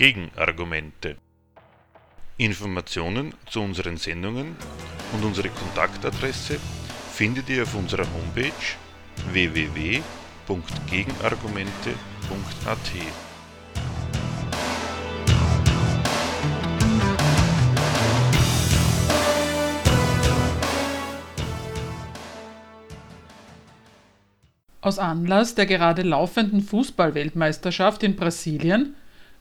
Gegenargumente. Informationen zu unseren Sendungen und unsere Kontaktadresse findet ihr auf unserer Homepage www.gegenargumente.at. Aus Anlass der gerade laufenden Fußballweltmeisterschaft in Brasilien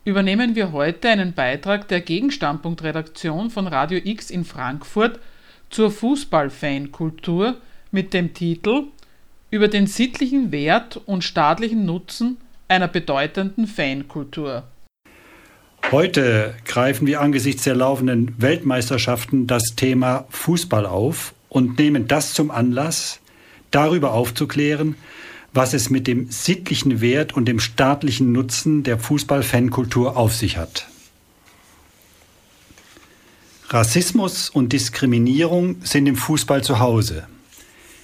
übernehmen wir heute einen Beitrag der Gegenstandpunktredaktion von Radio X in Frankfurt zur Fußballfankultur mit dem Titel Über den sittlichen Wert und staatlichen Nutzen einer bedeutenden Fankultur. Heute greifen wir angesichts der laufenden Weltmeisterschaften das Thema Fußball auf und nehmen das zum Anlass, darüber aufzuklären, was es mit dem sittlichen Wert und dem staatlichen Nutzen der Fußballfankultur auf sich hat. Rassismus und Diskriminierung sind im Fußball zu Hause.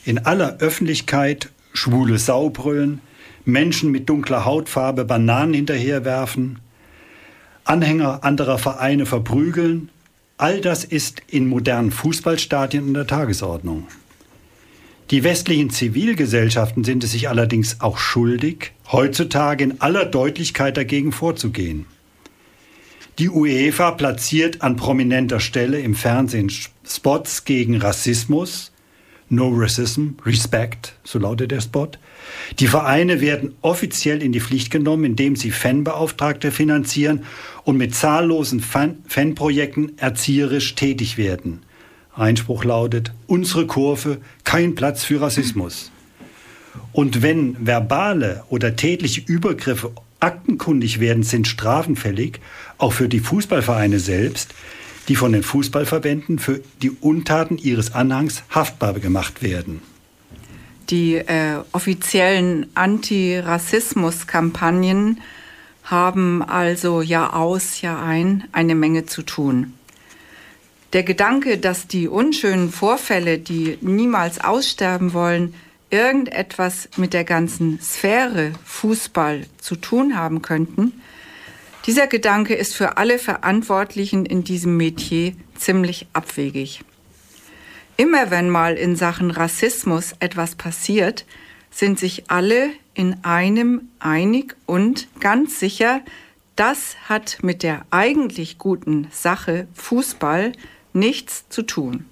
In aller Öffentlichkeit schwule Sau brüllen, Menschen mit dunkler Hautfarbe Bananen hinterherwerfen, Anhänger anderer Vereine verprügeln, all das ist in modernen Fußballstadien in der Tagesordnung. Die westlichen Zivilgesellschaften sind es sich allerdings auch schuldig, heutzutage in aller Deutlichkeit dagegen vorzugehen. Die UEFA platziert an prominenter Stelle im Fernsehen Spots gegen Rassismus, No Racism, Respect, so lautet der Spot. Die Vereine werden offiziell in die Pflicht genommen, indem sie Fanbeauftragte finanzieren und mit zahllosen Fan Fanprojekten erzieherisch tätig werden. Einspruch lautet, unsere Kurve, kein Platz für Rassismus. Und wenn verbale oder tätliche Übergriffe aktenkundig werden, sind Strafen fällig, auch für die Fußballvereine selbst, die von den Fußballverbänden für die Untaten ihres Anhangs haftbar gemacht werden. Die äh, offiziellen Antirassismus-Kampagnen haben also Jahr aus, Jahr ein eine Menge zu tun. Der Gedanke, dass die unschönen Vorfälle, die niemals aussterben wollen, irgendetwas mit der ganzen Sphäre Fußball zu tun haben könnten, dieser Gedanke ist für alle Verantwortlichen in diesem Metier ziemlich abwegig. Immer wenn mal in Sachen Rassismus etwas passiert, sind sich alle in einem einig und ganz sicher, das hat mit der eigentlich guten Sache Fußball nichts zu tun.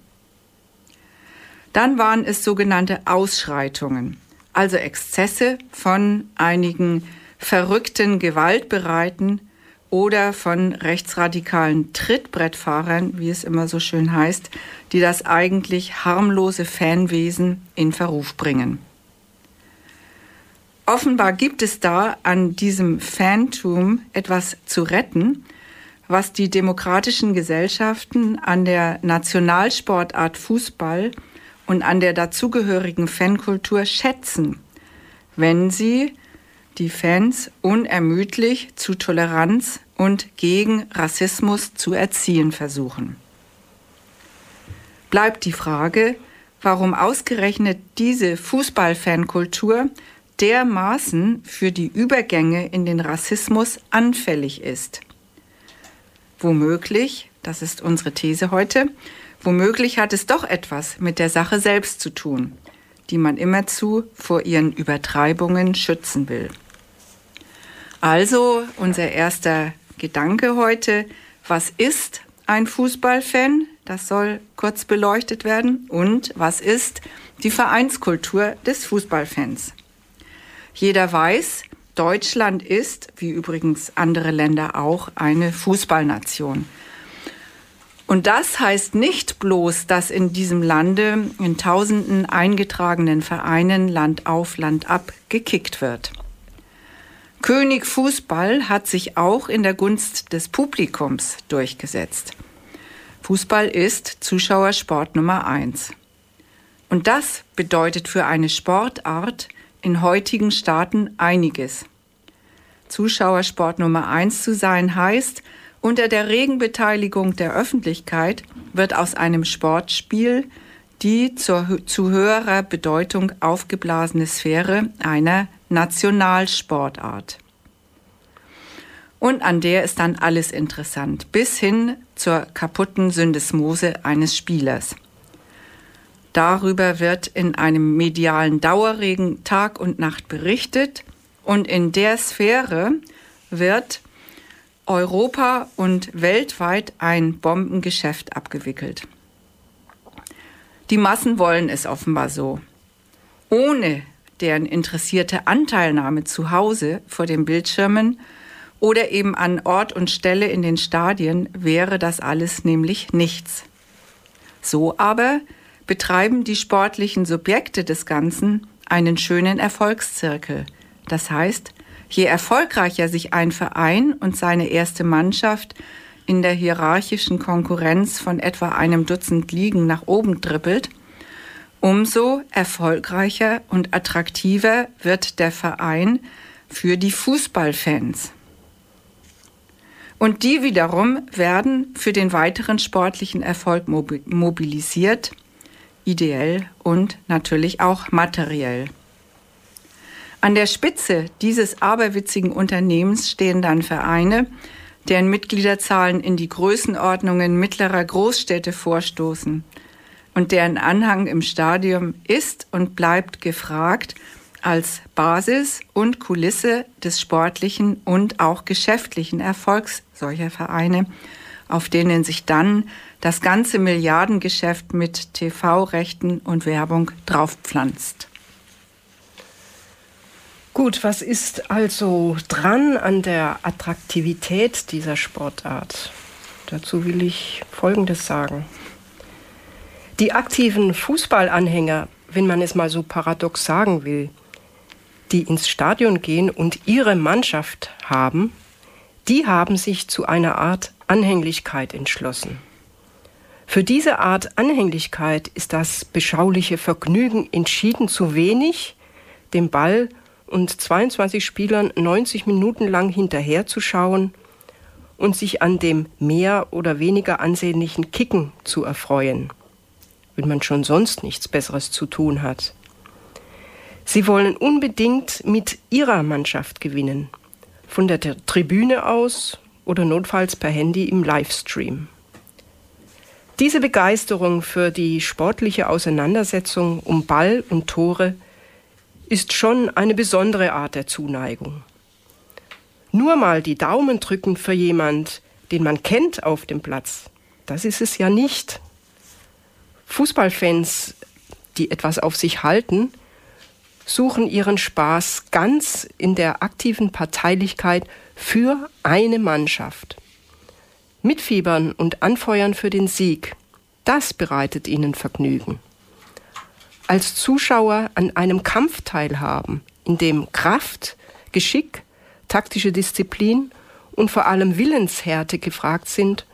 Dann waren es sogenannte Ausschreitungen, also Exzesse von einigen verrückten Gewaltbereiten oder von rechtsradikalen Trittbrettfahrern, wie es immer so schön heißt, die das eigentlich harmlose Fanwesen in Verruf bringen. Offenbar gibt es da an diesem Fantum etwas zu retten, was die demokratischen Gesellschaften an der Nationalsportart Fußball und an der dazugehörigen Fankultur schätzen, wenn sie die Fans unermüdlich zu Toleranz und gegen Rassismus zu erziehen versuchen. Bleibt die Frage, warum ausgerechnet diese Fußballfankultur dermaßen für die Übergänge in den Rassismus anfällig ist. Womöglich, das ist unsere These heute, womöglich hat es doch etwas mit der Sache selbst zu tun, die man immerzu vor ihren Übertreibungen schützen will. Also unser erster Gedanke heute, was ist ein Fußballfan? Das soll kurz beleuchtet werden. Und was ist die Vereinskultur des Fußballfans? Jeder weiß, Deutschland ist, wie übrigens andere Länder auch, eine Fußballnation. Und das heißt nicht bloß, dass in diesem Lande in tausenden eingetragenen Vereinen Land auf, Land ab gekickt wird. König Fußball hat sich auch in der Gunst des Publikums durchgesetzt. Fußball ist Zuschauersport Nummer eins. Und das bedeutet für eine Sportart in heutigen Staaten einiges. Zuschauersport Nummer eins zu sein heißt, unter der regen Beteiligung der Öffentlichkeit wird aus einem Sportspiel die zur, zu höherer Bedeutung aufgeblasene Sphäre einer Nationalsportart. Und an der ist dann alles interessant, bis hin zur kaputten Syndesmose eines Spielers. Darüber wird in einem medialen Dauerregen Tag und Nacht berichtet und in der Sphäre wird Europa und weltweit ein Bombengeschäft abgewickelt. Die Massen wollen es offenbar so. Ohne deren interessierte Anteilnahme zu Hause vor den Bildschirmen oder eben an Ort und Stelle in den Stadien wäre das alles nämlich nichts. So aber betreiben die sportlichen Subjekte des Ganzen einen schönen Erfolgszirkel. Das heißt, je erfolgreicher sich ein Verein und seine erste Mannschaft in der hierarchischen Konkurrenz von etwa einem Dutzend Ligen nach oben trippelt, umso erfolgreicher und attraktiver wird der Verein für die Fußballfans. Und die wiederum werden für den weiteren sportlichen Erfolg mobilisiert ideell und natürlich auch materiell. An der Spitze dieses aberwitzigen Unternehmens stehen dann Vereine, deren Mitgliederzahlen in die Größenordnungen mittlerer Großstädte vorstoßen und deren Anhang im Stadium ist und bleibt gefragt als Basis und Kulisse des sportlichen und auch geschäftlichen Erfolgs solcher Vereine, auf denen sich dann das ganze Milliardengeschäft mit TV-Rechten und Werbung draufpflanzt. Gut, was ist also dran an der Attraktivität dieser Sportart? Dazu will ich Folgendes sagen. Die aktiven Fußballanhänger, wenn man es mal so paradox sagen will, die ins Stadion gehen und ihre Mannschaft haben, die haben sich zu einer Art Anhänglichkeit entschlossen. Für diese Art Anhänglichkeit ist das beschauliche Vergnügen entschieden zu wenig, dem Ball und 22 Spielern 90 Minuten lang hinterherzuschauen und sich an dem mehr oder weniger ansehnlichen Kicken zu erfreuen, wenn man schon sonst nichts Besseres zu tun hat. Sie wollen unbedingt mit ihrer Mannschaft gewinnen, von der Tribüne aus oder notfalls per Handy im Livestream. Diese Begeisterung für die sportliche Auseinandersetzung um Ball und Tore ist schon eine besondere Art der Zuneigung. Nur mal die Daumen drücken für jemand, den man kennt auf dem Platz, das ist es ja nicht. Fußballfans, die etwas auf sich halten, suchen ihren Spaß ganz in der aktiven Parteilichkeit für eine Mannschaft. Mitfiebern und anfeuern für den Sieg, das bereitet ihnen Vergnügen. Als Zuschauer an einem Kampf teilhaben, in dem Kraft, Geschick, taktische Disziplin und vor allem Willenshärte gefragt sind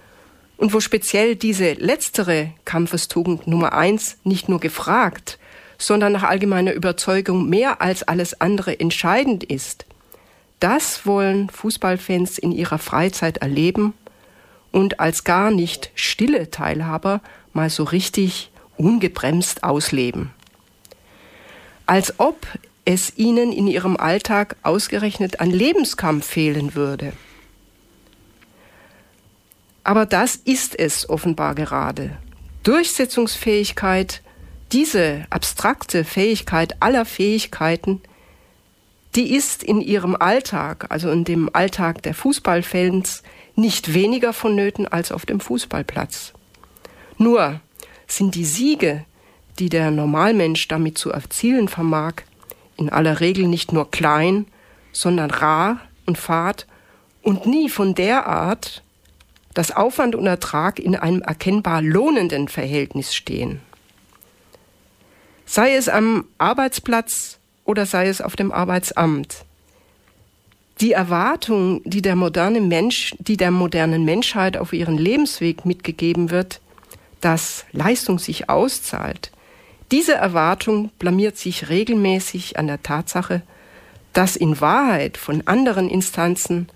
und wo speziell diese letztere Kampfestugend Nummer eins nicht nur gefragt, sondern nach allgemeiner Überzeugung mehr als alles andere entscheidend ist. Das wollen Fußballfans in ihrer Freizeit erleben und als gar nicht stille Teilhaber mal so richtig ungebremst ausleben. Als ob es ihnen in ihrem Alltag ausgerechnet an Lebenskampf fehlen würde. Aber das ist es offenbar gerade. Durchsetzungsfähigkeit, diese abstrakte Fähigkeit aller Fähigkeiten, die ist in ihrem Alltag, also in dem Alltag der Fußballfans, nicht weniger vonnöten als auf dem Fußballplatz. Nur sind die Siege, die der Normalmensch damit zu erzielen vermag, in aller Regel nicht nur klein, sondern rar und fad und nie von der Art, dass Aufwand und Ertrag in einem erkennbar lohnenden Verhältnis stehen. Sei es am Arbeitsplatz oder sei es auf dem Arbeitsamt. Die Erwartung, die der moderne Mensch, die der modernen Menschheit auf ihren Lebensweg mitgegeben wird, dass Leistung sich auszahlt, diese Erwartung blamiert sich regelmäßig an der Tatsache, dass in Wahrheit von anderen Instanzen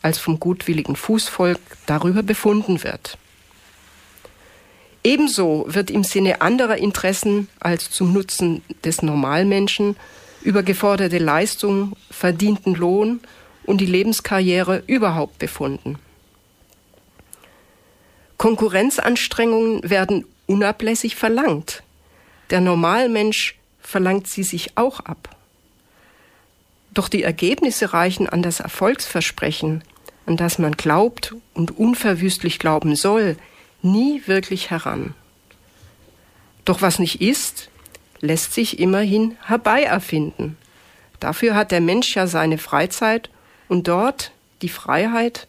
als vom gutwilligen Fußvolk darüber befunden wird. Ebenso wird im Sinne anderer Interessen als zum Nutzen des Normalmenschen über geforderte Leistung, verdienten Lohn und die Lebenskarriere überhaupt befunden. Konkurrenzanstrengungen werden unablässig verlangt. Der Normalmensch verlangt sie sich auch ab. Doch die Ergebnisse reichen an das Erfolgsversprechen, an das man glaubt und unverwüstlich glauben soll, nie wirklich heran. Doch was nicht ist, lässt sich immerhin herbeierfinden. Dafür hat der Mensch ja seine Freizeit und dort die Freiheit,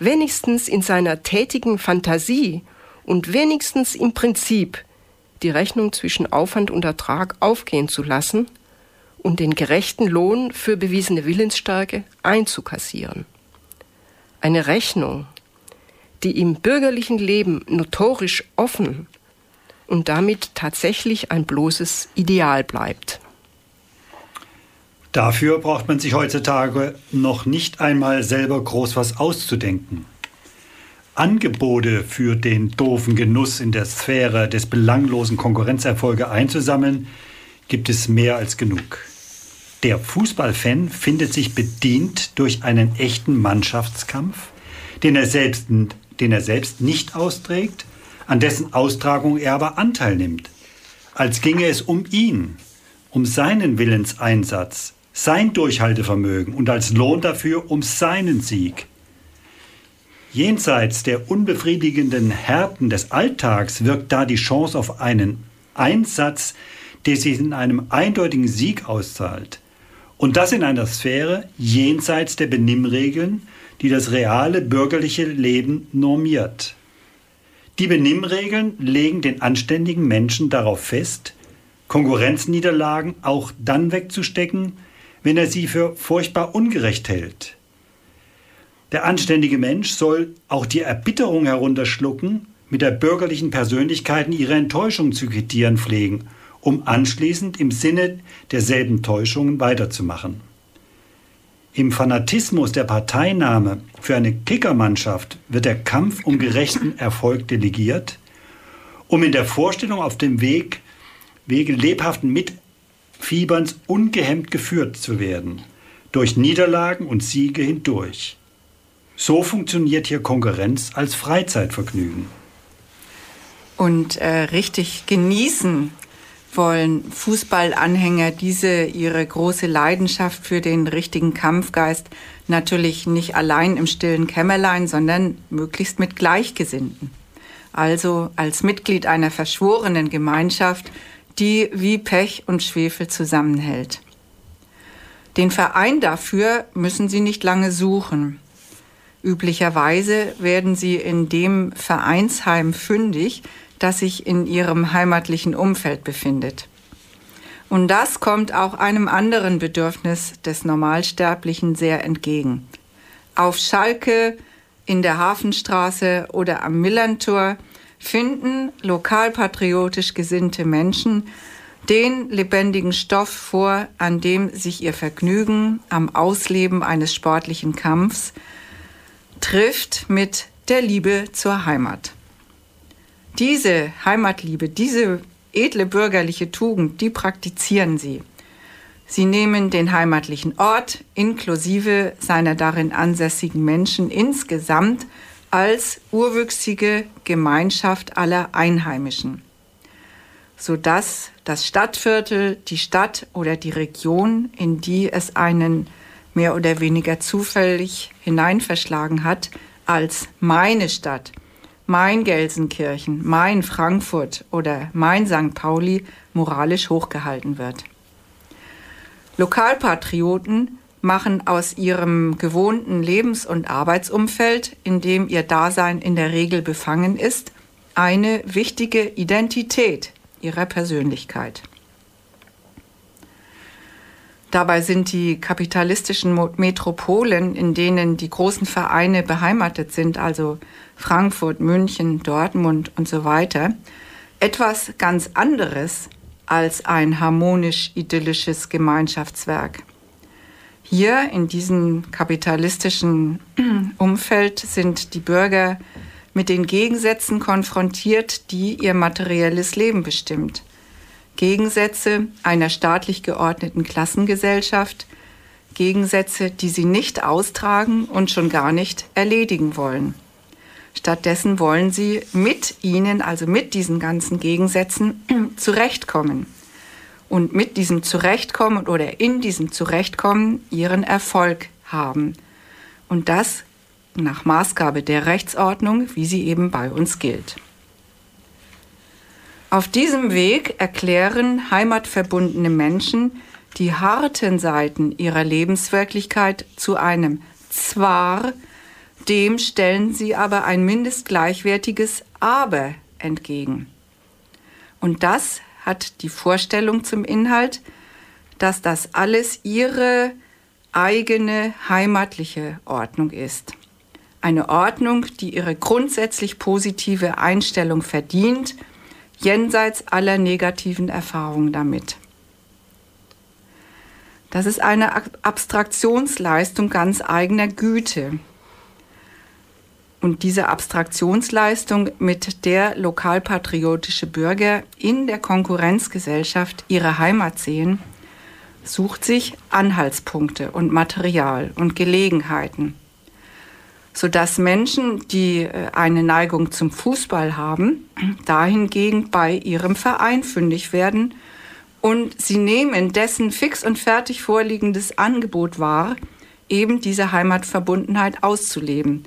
wenigstens in seiner tätigen Fantasie und wenigstens im Prinzip die Rechnung zwischen Aufwand und Ertrag aufgehen zu lassen und den gerechten Lohn für bewiesene Willensstärke einzukassieren. Eine Rechnung, die im bürgerlichen Leben notorisch offen und damit tatsächlich ein bloßes Ideal bleibt. Dafür braucht man sich heutzutage noch nicht einmal selber groß was auszudenken. Angebote für den doofen Genuss in der Sphäre des belanglosen Konkurrenzerfolge einzusammeln, gibt es mehr als genug. Der Fußballfan findet sich bedient durch einen echten Mannschaftskampf, den er selbst, den er selbst nicht austrägt, an dessen Austragung er aber Anteil nimmt, als ginge es um ihn, um seinen Willenseinsatz, sein Durchhaltevermögen und als Lohn dafür um seinen Sieg. Jenseits der unbefriedigenden Härten des Alltags wirkt da die Chance auf einen Einsatz, der sich in einem eindeutigen Sieg auszahlt. Und das in einer Sphäre jenseits der Benimmregeln, die das reale bürgerliche Leben normiert. Die Benimmregeln legen den anständigen Menschen darauf fest, Konkurrenzniederlagen auch dann wegzustecken, wenn er sie für furchtbar ungerecht hält. Der anständige Mensch soll auch die Erbitterung herunterschlucken, mit der bürgerlichen Persönlichkeiten ihre Enttäuschung zu quittieren pflegen, um anschließend im Sinne derselben Täuschungen weiterzumachen. Im Fanatismus der Parteinahme für eine Kickermannschaft wird der Kampf um gerechten Erfolg delegiert, um in der Vorstellung auf dem Weg, Wege lebhaften Mit Fieberns ungehemmt geführt zu werden, durch Niederlagen und Siege hindurch. So funktioniert hier Konkurrenz als Freizeitvergnügen. Und äh, richtig genießen wollen Fußballanhänger diese ihre große Leidenschaft für den richtigen Kampfgeist natürlich nicht allein im stillen Kämmerlein, sondern möglichst mit Gleichgesinnten. Also als Mitglied einer verschworenen Gemeinschaft, die wie Pech und Schwefel zusammenhält. Den Verein dafür müssen Sie nicht lange suchen. Üblicherweise werden Sie in dem Vereinsheim fündig, das sich in Ihrem heimatlichen Umfeld befindet. Und das kommt auch einem anderen Bedürfnis des Normalsterblichen sehr entgegen. Auf Schalke, in der Hafenstraße oder am Millantor finden lokalpatriotisch gesinnte Menschen den lebendigen Stoff vor, an dem sich ihr Vergnügen am Ausleben eines sportlichen Kampfs trifft mit der Liebe zur Heimat. Diese Heimatliebe, diese edle bürgerliche Tugend, die praktizieren sie. Sie nehmen den heimatlichen Ort inklusive seiner darin ansässigen Menschen insgesamt als urwüchsige Gemeinschaft aller Einheimischen, sodass das Stadtviertel, die Stadt oder die Region, in die es einen mehr oder weniger zufällig hineinverschlagen hat, als meine Stadt, mein Gelsenkirchen, mein Frankfurt oder mein St. Pauli moralisch hochgehalten wird. Lokalpatrioten machen aus ihrem gewohnten Lebens- und Arbeitsumfeld, in dem ihr Dasein in der Regel befangen ist, eine wichtige Identität ihrer Persönlichkeit. Dabei sind die kapitalistischen Metropolen, in denen die großen Vereine beheimatet sind, also Frankfurt, München, Dortmund und so weiter, etwas ganz anderes als ein harmonisch idyllisches Gemeinschaftswerk. Hier in diesem kapitalistischen Umfeld sind die Bürger mit den Gegensätzen konfrontiert, die ihr materielles Leben bestimmt. Gegensätze einer staatlich geordneten Klassengesellschaft Gegensätze, die sie nicht austragen und schon gar nicht erledigen wollen. Stattdessen wollen sie mit ihnen, also mit diesen ganzen Gegensätzen, zurechtkommen. Und mit diesem Zurechtkommen oder in diesem Zurechtkommen ihren Erfolg haben. Und das nach Maßgabe der Rechtsordnung, wie sie eben bei uns gilt. Auf diesem Weg erklären heimatverbundene Menschen die harten Seiten ihrer Lebenswirklichkeit zu einem Zwar, dem stellen sie aber ein mindestgleichwertiges Aber entgegen. Und das hat die Vorstellung zum Inhalt, dass das alles ihre eigene heimatliche Ordnung ist. Eine Ordnung, die ihre grundsätzlich positive Einstellung verdient, jenseits aller negativen Erfahrungen damit. Das ist eine Abstraktionsleistung ganz eigener Güte. Und diese Abstraktionsleistung, mit der lokalpatriotische Bürger in der Konkurrenzgesellschaft ihre Heimat sehen, sucht sich Anhaltspunkte und Material und Gelegenheiten, sodass Menschen, die äh, eine Neigung zum Fußball haben, dahingegen bei ihrem Verein fündig werden und sie nehmen dessen fix und fertig vorliegendes Angebot wahr, eben diese Heimatverbundenheit auszuleben.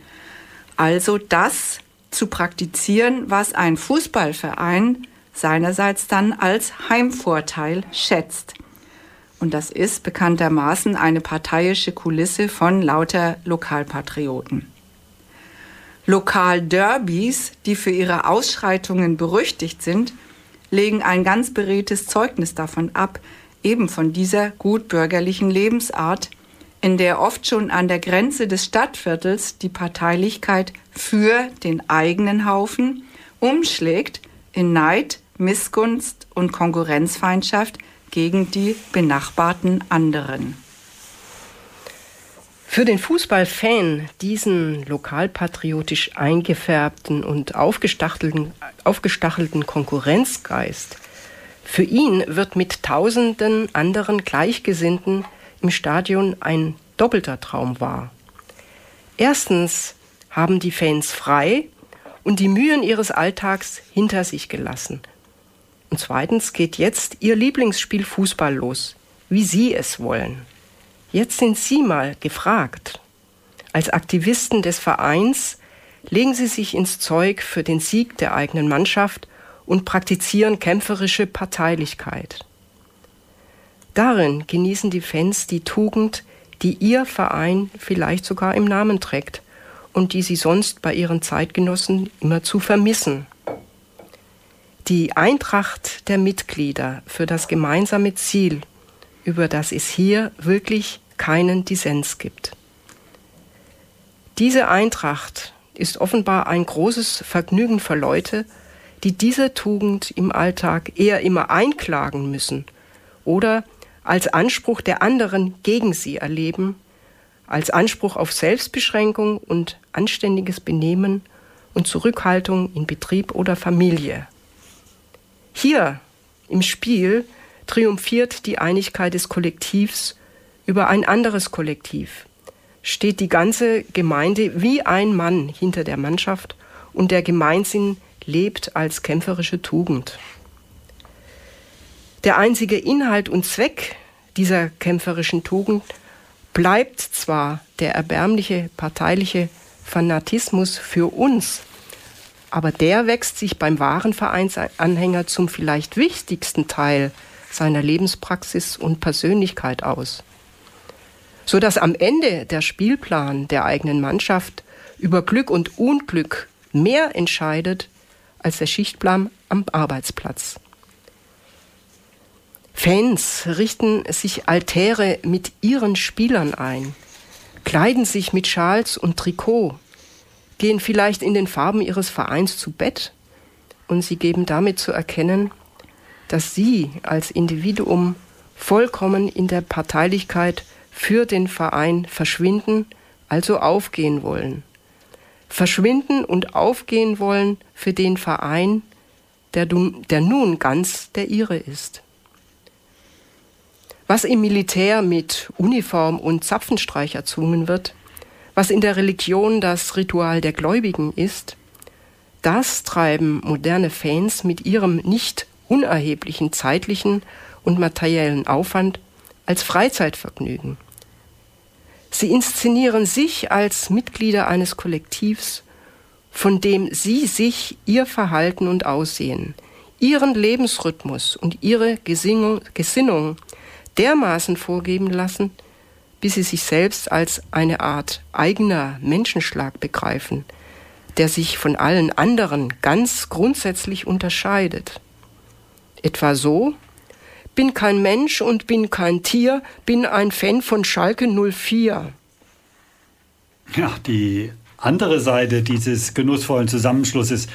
Also das zu praktizieren, was ein Fußballverein seinerseits dann als Heimvorteil schätzt. Und das ist bekanntermaßen eine parteiische Kulisse von lauter Lokalpatrioten. Lokalderbys, die für ihre Ausschreitungen berüchtigt sind, legen ein ganz beredtes Zeugnis davon ab, eben von dieser gutbürgerlichen Lebensart, in der oft schon an der Grenze des Stadtviertels die Parteilichkeit für den eigenen Haufen umschlägt in Neid, Missgunst und Konkurrenzfeindschaft gegen die benachbarten anderen. Für den Fußballfan diesen lokalpatriotisch eingefärbten und aufgestachelten, aufgestachelten Konkurrenzgeist, für ihn wird mit tausenden anderen Gleichgesinnten im Stadion ein doppelter Traum wahr. Erstens haben die Fans frei und die Mühen ihres Alltags hinter sich gelassen. Und zweitens geht jetzt ihr Lieblingsspiel Fußball los, wie sie es wollen. Jetzt sind Sie mal gefragt. Als Aktivisten des Vereins legen Sie sich ins Zeug für den Sieg der eigenen Mannschaft und praktizieren kämpferische Parteilichkeit. Darin genießen die Fans die Tugend, die Ihr Verein vielleicht sogar im Namen trägt und die Sie sonst bei Ihren Zeitgenossen immer zu vermissen. Die Eintracht der Mitglieder für das gemeinsame Ziel, über das es hier wirklich keinen Dissens gibt. Diese Eintracht ist offenbar ein großes Vergnügen für Leute, die diese Tugend im Alltag eher immer einklagen müssen oder als Anspruch der anderen gegen sie erleben, als Anspruch auf Selbstbeschränkung und anständiges Benehmen und Zurückhaltung in Betrieb oder Familie. Hier im Spiel triumphiert die Einigkeit des Kollektivs über ein anderes Kollektiv steht die ganze Gemeinde wie ein Mann hinter der Mannschaft und der Gemeinsinn lebt als kämpferische Tugend. Der einzige Inhalt und Zweck dieser kämpferischen Tugend bleibt zwar der erbärmliche parteiliche Fanatismus für uns, aber der wächst sich beim wahren Vereinsanhänger zum vielleicht wichtigsten Teil seiner Lebenspraxis und Persönlichkeit aus so dass am Ende der Spielplan der eigenen Mannschaft über Glück und Unglück mehr entscheidet als der Schichtplan am Arbeitsplatz. Fans richten sich Altäre mit ihren Spielern ein, kleiden sich mit Schals und Trikot, gehen vielleicht in den Farben ihres Vereins zu Bett und sie geben damit zu erkennen, dass sie als Individuum vollkommen in der Parteilichkeit für den Verein verschwinden, also aufgehen wollen. Verschwinden und aufgehen wollen für den Verein, der, der nun ganz der ihre ist. Was im Militär mit Uniform und Zapfenstreich erzwungen wird, was in der Religion das Ritual der Gläubigen ist, das treiben moderne Fans mit ihrem nicht unerheblichen zeitlichen und materiellen Aufwand als Freizeitvergnügen. Sie inszenieren sich als Mitglieder eines Kollektivs, von dem sie sich ihr Verhalten und Aussehen, ihren Lebensrhythmus und ihre Gesinnung dermaßen vorgeben lassen, bis sie sich selbst als eine Art eigener Menschenschlag begreifen, der sich von allen anderen ganz grundsätzlich unterscheidet. Etwa so, bin kein Mensch und bin kein Tier, bin ein Fan von Schalke 04. Ja, die andere Seite dieses genussvollen Zusammenschlusses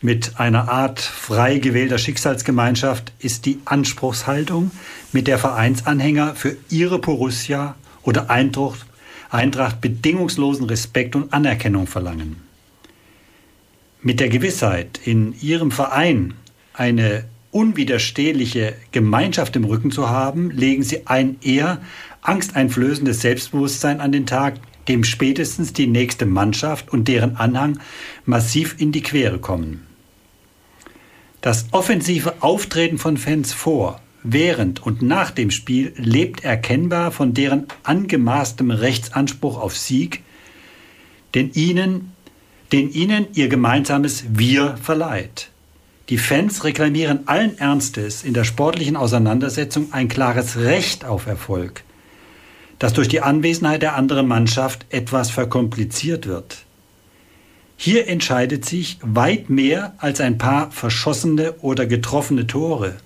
mit einer Art frei gewählter Schicksalsgemeinschaft ist die Anspruchshaltung, mit der Vereinsanhänger für ihre Borussia oder Eintracht, Eintracht bedingungslosen Respekt und Anerkennung verlangen. Mit der Gewissheit, in ihrem Verein eine unwiderstehliche Gemeinschaft im Rücken zu haben, legen sie ein eher angsteinflößendes Selbstbewusstsein an den Tag, dem spätestens die nächste Mannschaft und deren Anhang massiv in die Quere kommen. Das offensive Auftreten von Fans vor, während und nach dem Spiel lebt erkennbar von deren angemaßtem Rechtsanspruch auf Sieg, den ihnen, den ihnen ihr gemeinsames Wir verleiht. Die Fans reklamieren allen Ernstes in der sportlichen Auseinandersetzung ein klares Recht auf Erfolg, das durch die Anwesenheit der anderen Mannschaft etwas verkompliziert wird. Hier entscheidet sich weit mehr als ein paar verschossene oder getroffene Tore.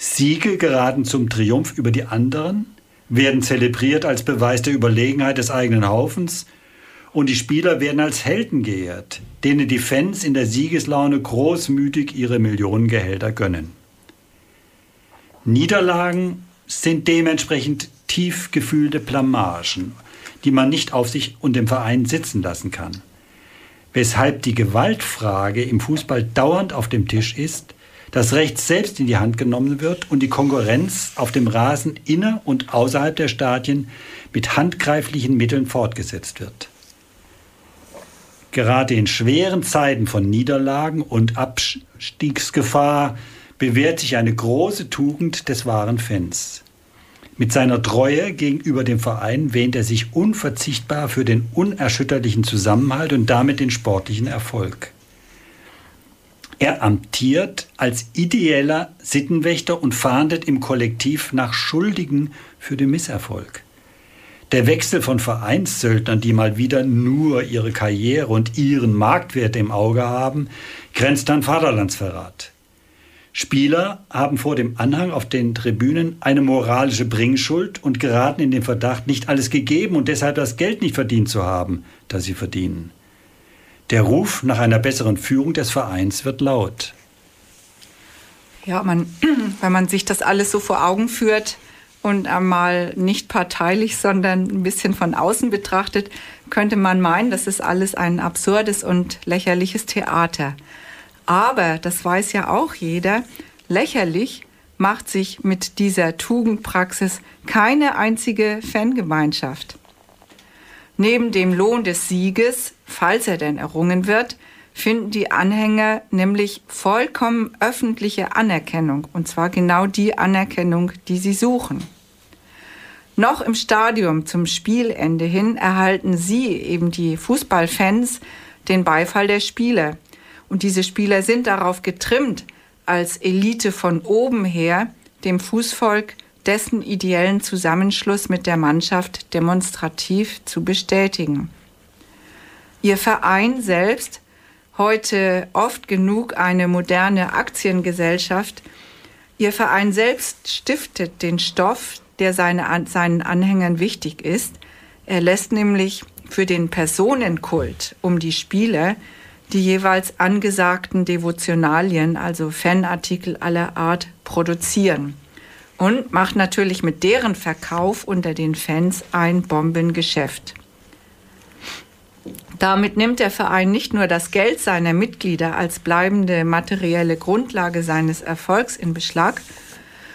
Siege geraten zum Triumph über die anderen, werden zelebriert als Beweis der Überlegenheit des eigenen Haufens und die Spieler werden als Helden geehrt, denen die Fans in der Siegeslaune großmütig ihre Millionengehälter gönnen. Niederlagen sind dementsprechend tief gefühlte Blamagen, die man nicht auf sich und dem Verein sitzen lassen kann. Weshalb die Gewaltfrage im Fußball dauernd auf dem Tisch ist, das Recht selbst in die Hand genommen wird und die Konkurrenz auf dem Rasen inner und außerhalb der Stadien mit handgreiflichen Mitteln fortgesetzt wird. Gerade in schweren Zeiten von Niederlagen und Abstiegsgefahr bewährt sich eine große Tugend des wahren Fans. Mit seiner Treue gegenüber dem Verein wähnt er sich unverzichtbar für den unerschütterlichen Zusammenhalt und damit den sportlichen Erfolg. Er amtiert als ideeller Sittenwächter und fahndet im Kollektiv nach Schuldigen für den Misserfolg. Der Wechsel von Vereinssöldnern, die mal wieder nur ihre Karriere und ihren Marktwert im Auge haben, grenzt an Vaterlandsverrat. Spieler haben vor dem Anhang auf den Tribünen eine moralische Bringschuld und geraten in den Verdacht, nicht alles gegeben und deshalb das Geld nicht verdient zu haben, das sie verdienen. Der Ruf nach einer besseren Führung des Vereins wird laut. Ja, man, wenn man sich das alles so vor Augen führt und einmal nicht parteilich, sondern ein bisschen von außen betrachtet, könnte man meinen, das ist alles ein absurdes und lächerliches Theater. Aber, das weiß ja auch jeder, lächerlich macht sich mit dieser Tugendpraxis keine einzige Fangemeinschaft. Neben dem Lohn des Sieges, falls er denn errungen wird, finden die Anhänger nämlich vollkommen öffentliche Anerkennung, und zwar genau die Anerkennung, die sie suchen. Noch im Stadium zum Spielende hin erhalten sie, eben die Fußballfans, den Beifall der Spieler. Und diese Spieler sind darauf getrimmt, als Elite von oben her dem Fußvolk dessen ideellen Zusammenschluss mit der Mannschaft demonstrativ zu bestätigen. Ihr Verein selbst, heute oft genug eine moderne Aktiengesellschaft, Ihr Verein selbst stiftet den Stoff, der seine, seinen Anhängern wichtig ist. Er lässt nämlich für den Personenkult um die Spieler die jeweils angesagten Devotionalien, also Fanartikel aller Art, produzieren und macht natürlich mit deren Verkauf unter den Fans ein Bombengeschäft. Damit nimmt der Verein nicht nur das Geld seiner Mitglieder als bleibende materielle Grundlage seines Erfolgs in Beschlag,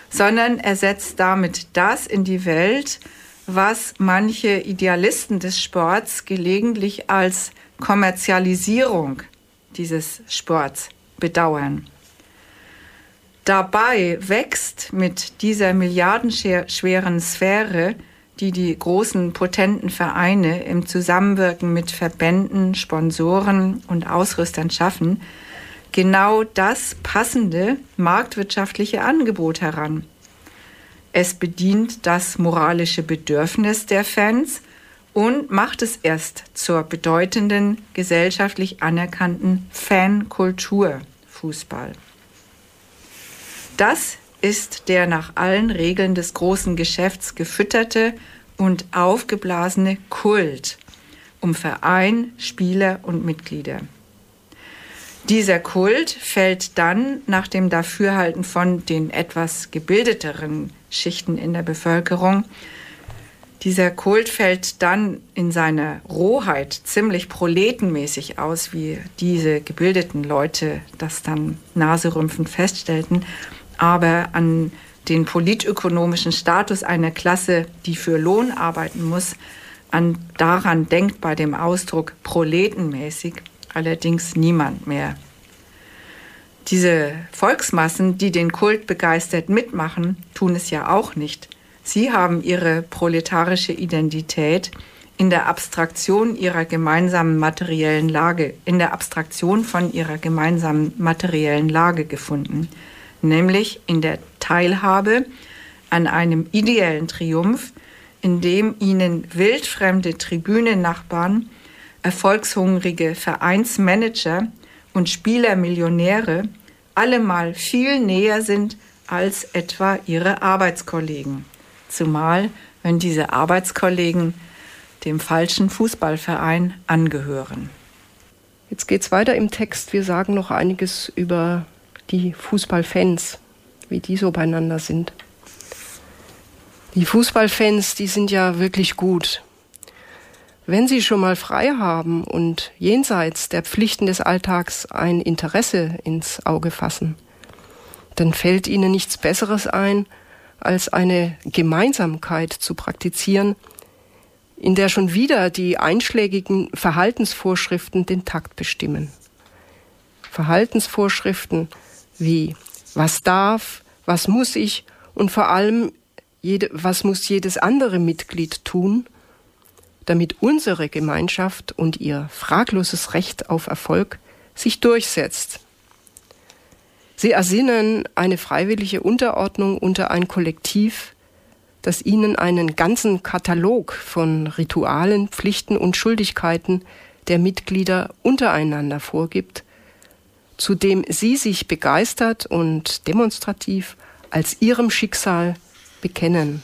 sondern er setzt damit das in die Welt, was manche Idealisten des Sports gelegentlich als Kommerzialisierung dieses Sports bedauern. Dabei wächst mit dieser milliardenschweren Sphäre, die die großen potenten Vereine im Zusammenwirken mit Verbänden, Sponsoren und Ausrüstern schaffen, genau das passende marktwirtschaftliche Angebot heran. Es bedient das moralische Bedürfnis der Fans und macht es erst zur bedeutenden gesellschaftlich anerkannten Fankultur Fußball. Das ist der nach allen Regeln des großen Geschäfts gefütterte und aufgeblasene Kult um Verein, Spieler und Mitglieder. Dieser Kult fällt dann nach dem Dafürhalten von den etwas gebildeteren Schichten in der Bevölkerung, dieser Kult fällt dann in seiner Rohheit ziemlich proletenmäßig aus, wie diese gebildeten Leute das dann naserümpfend feststellten. Aber an den politökonomischen Status einer Klasse, die für Lohn arbeiten muss, an daran denkt bei dem Ausdruck proletenmäßig allerdings niemand mehr. Diese Volksmassen, die den Kult begeistert mitmachen, tun es ja auch nicht. Sie haben ihre proletarische Identität in der Abstraktion ihrer gemeinsamen materiellen Lage, in der Abstraktion von ihrer gemeinsamen materiellen Lage gefunden, nämlich in der Teilhabe an einem ideellen Triumph, in dem ihnen wildfremde Tribünennachbarn erfolgshungrige Vereinsmanager und Spielermillionäre allemal viel näher sind als etwa ihre Arbeitskollegen. Zumal, wenn diese Arbeitskollegen dem falschen Fußballverein angehören. Jetzt geht es weiter im Text. Wir sagen noch einiges über die Fußballfans, wie die so beieinander sind. Die Fußballfans, die sind ja wirklich gut. Wenn Sie schon mal frei haben und jenseits der Pflichten des Alltags ein Interesse ins Auge fassen, dann fällt Ihnen nichts Besseres ein, als eine Gemeinsamkeit zu praktizieren, in der schon wieder die einschlägigen Verhaltensvorschriften den Takt bestimmen. Verhaltensvorschriften wie was darf, was muss ich und vor allem jede, was muss jedes andere Mitglied tun, damit unsere Gemeinschaft und ihr fragloses Recht auf Erfolg sich durchsetzt. Sie ersinnen eine freiwillige Unterordnung unter ein Kollektiv, das ihnen einen ganzen Katalog von Ritualen, Pflichten und Schuldigkeiten der Mitglieder untereinander vorgibt, zu dem sie sich begeistert und demonstrativ als ihrem Schicksal bekennen.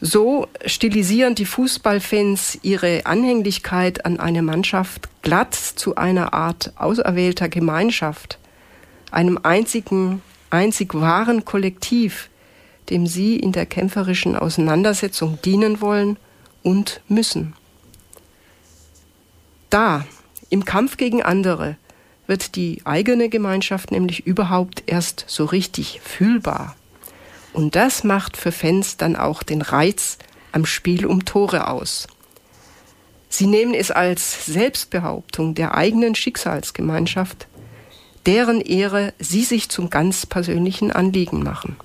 So stilisieren die Fußballfans ihre Anhänglichkeit an eine Mannschaft glatt zu einer Art auserwählter Gemeinschaft, einem einzigen, einzig wahren Kollektiv, dem sie in der kämpferischen Auseinandersetzung dienen wollen und müssen. Da, im Kampf gegen andere, wird die eigene Gemeinschaft nämlich überhaupt erst so richtig fühlbar. Und das macht für Fans dann auch den Reiz am Spiel um Tore aus. Sie nehmen es als Selbstbehauptung der eigenen Schicksalsgemeinschaft, deren Ehre sie sich zum ganz persönlichen Anliegen machen.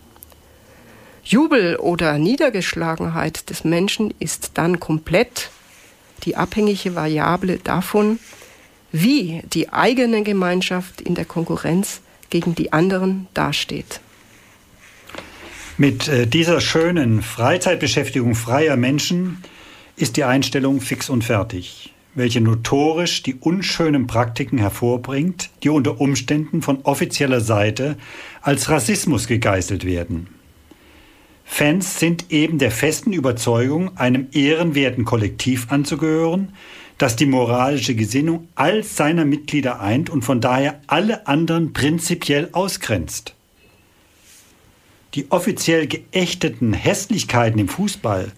Jubel oder Niedergeschlagenheit des Menschen ist dann komplett die abhängige Variable davon, wie die eigene Gemeinschaft in der Konkurrenz gegen die anderen dasteht. Mit äh, dieser schönen Freizeitbeschäftigung freier Menschen ist die Einstellung fix und fertig, welche notorisch die unschönen Praktiken hervorbringt, die unter Umständen von offizieller Seite als Rassismus gegeißelt werden. Fans sind eben der festen Überzeugung, einem ehrenwerten Kollektiv anzugehören, das die moralische Gesinnung all seiner Mitglieder eint und von daher alle anderen prinzipiell ausgrenzt. Die offiziell geächteten Hässlichkeiten im Fußball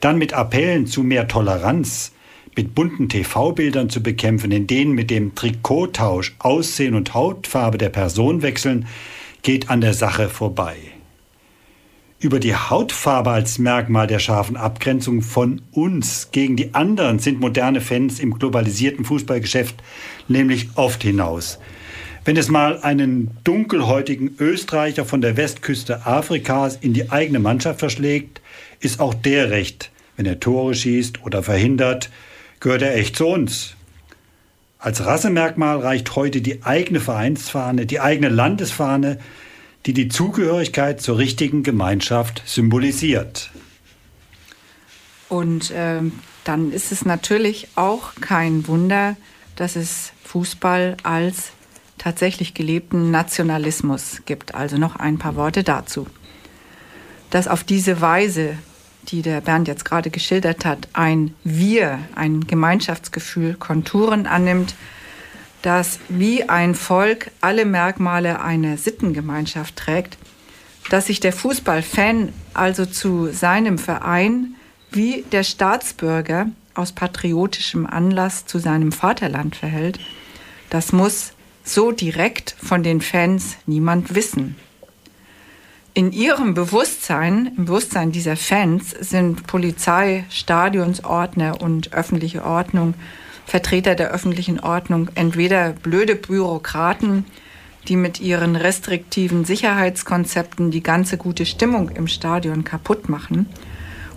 dann mit Appellen zu mehr Toleranz, mit bunten TV-Bildern zu bekämpfen, in denen mit dem Trikottausch Aussehen und Hautfarbe der Person wechseln, geht an der Sache vorbei. Über die Hautfarbe als Merkmal der scharfen Abgrenzung von uns gegen die anderen sind moderne Fans im globalisierten Fußballgeschäft nämlich oft hinaus. Wenn es mal einen dunkelhäutigen Österreicher von der Westküste Afrikas in die eigene Mannschaft verschlägt, ist auch der recht. Wenn er Tore schießt oder verhindert, gehört er echt zu uns. Als Rassemerkmal reicht heute die eigene Vereinsfahne, die eigene Landesfahne, die die Zugehörigkeit zur richtigen Gemeinschaft symbolisiert. Und äh, dann ist es natürlich auch kein Wunder, dass es Fußball als tatsächlich gelebten Nationalismus gibt. Also noch ein paar Worte dazu. Dass auf diese Weise, die der Bernd jetzt gerade geschildert hat, ein Wir, ein Gemeinschaftsgefühl Konturen annimmt, das wie ein Volk alle Merkmale einer Sittengemeinschaft trägt, dass sich der Fußballfan also zu seinem Verein wie der Staatsbürger aus patriotischem Anlass zu seinem Vaterland verhält, das muss so direkt von den Fans niemand wissen. In ihrem Bewusstsein, im Bewusstsein dieser Fans, sind Polizei, Stadionsordner und öffentliche Ordnung Vertreter der öffentlichen Ordnung entweder blöde Bürokraten, die mit ihren restriktiven Sicherheitskonzepten die ganze gute Stimmung im Stadion kaputt machen,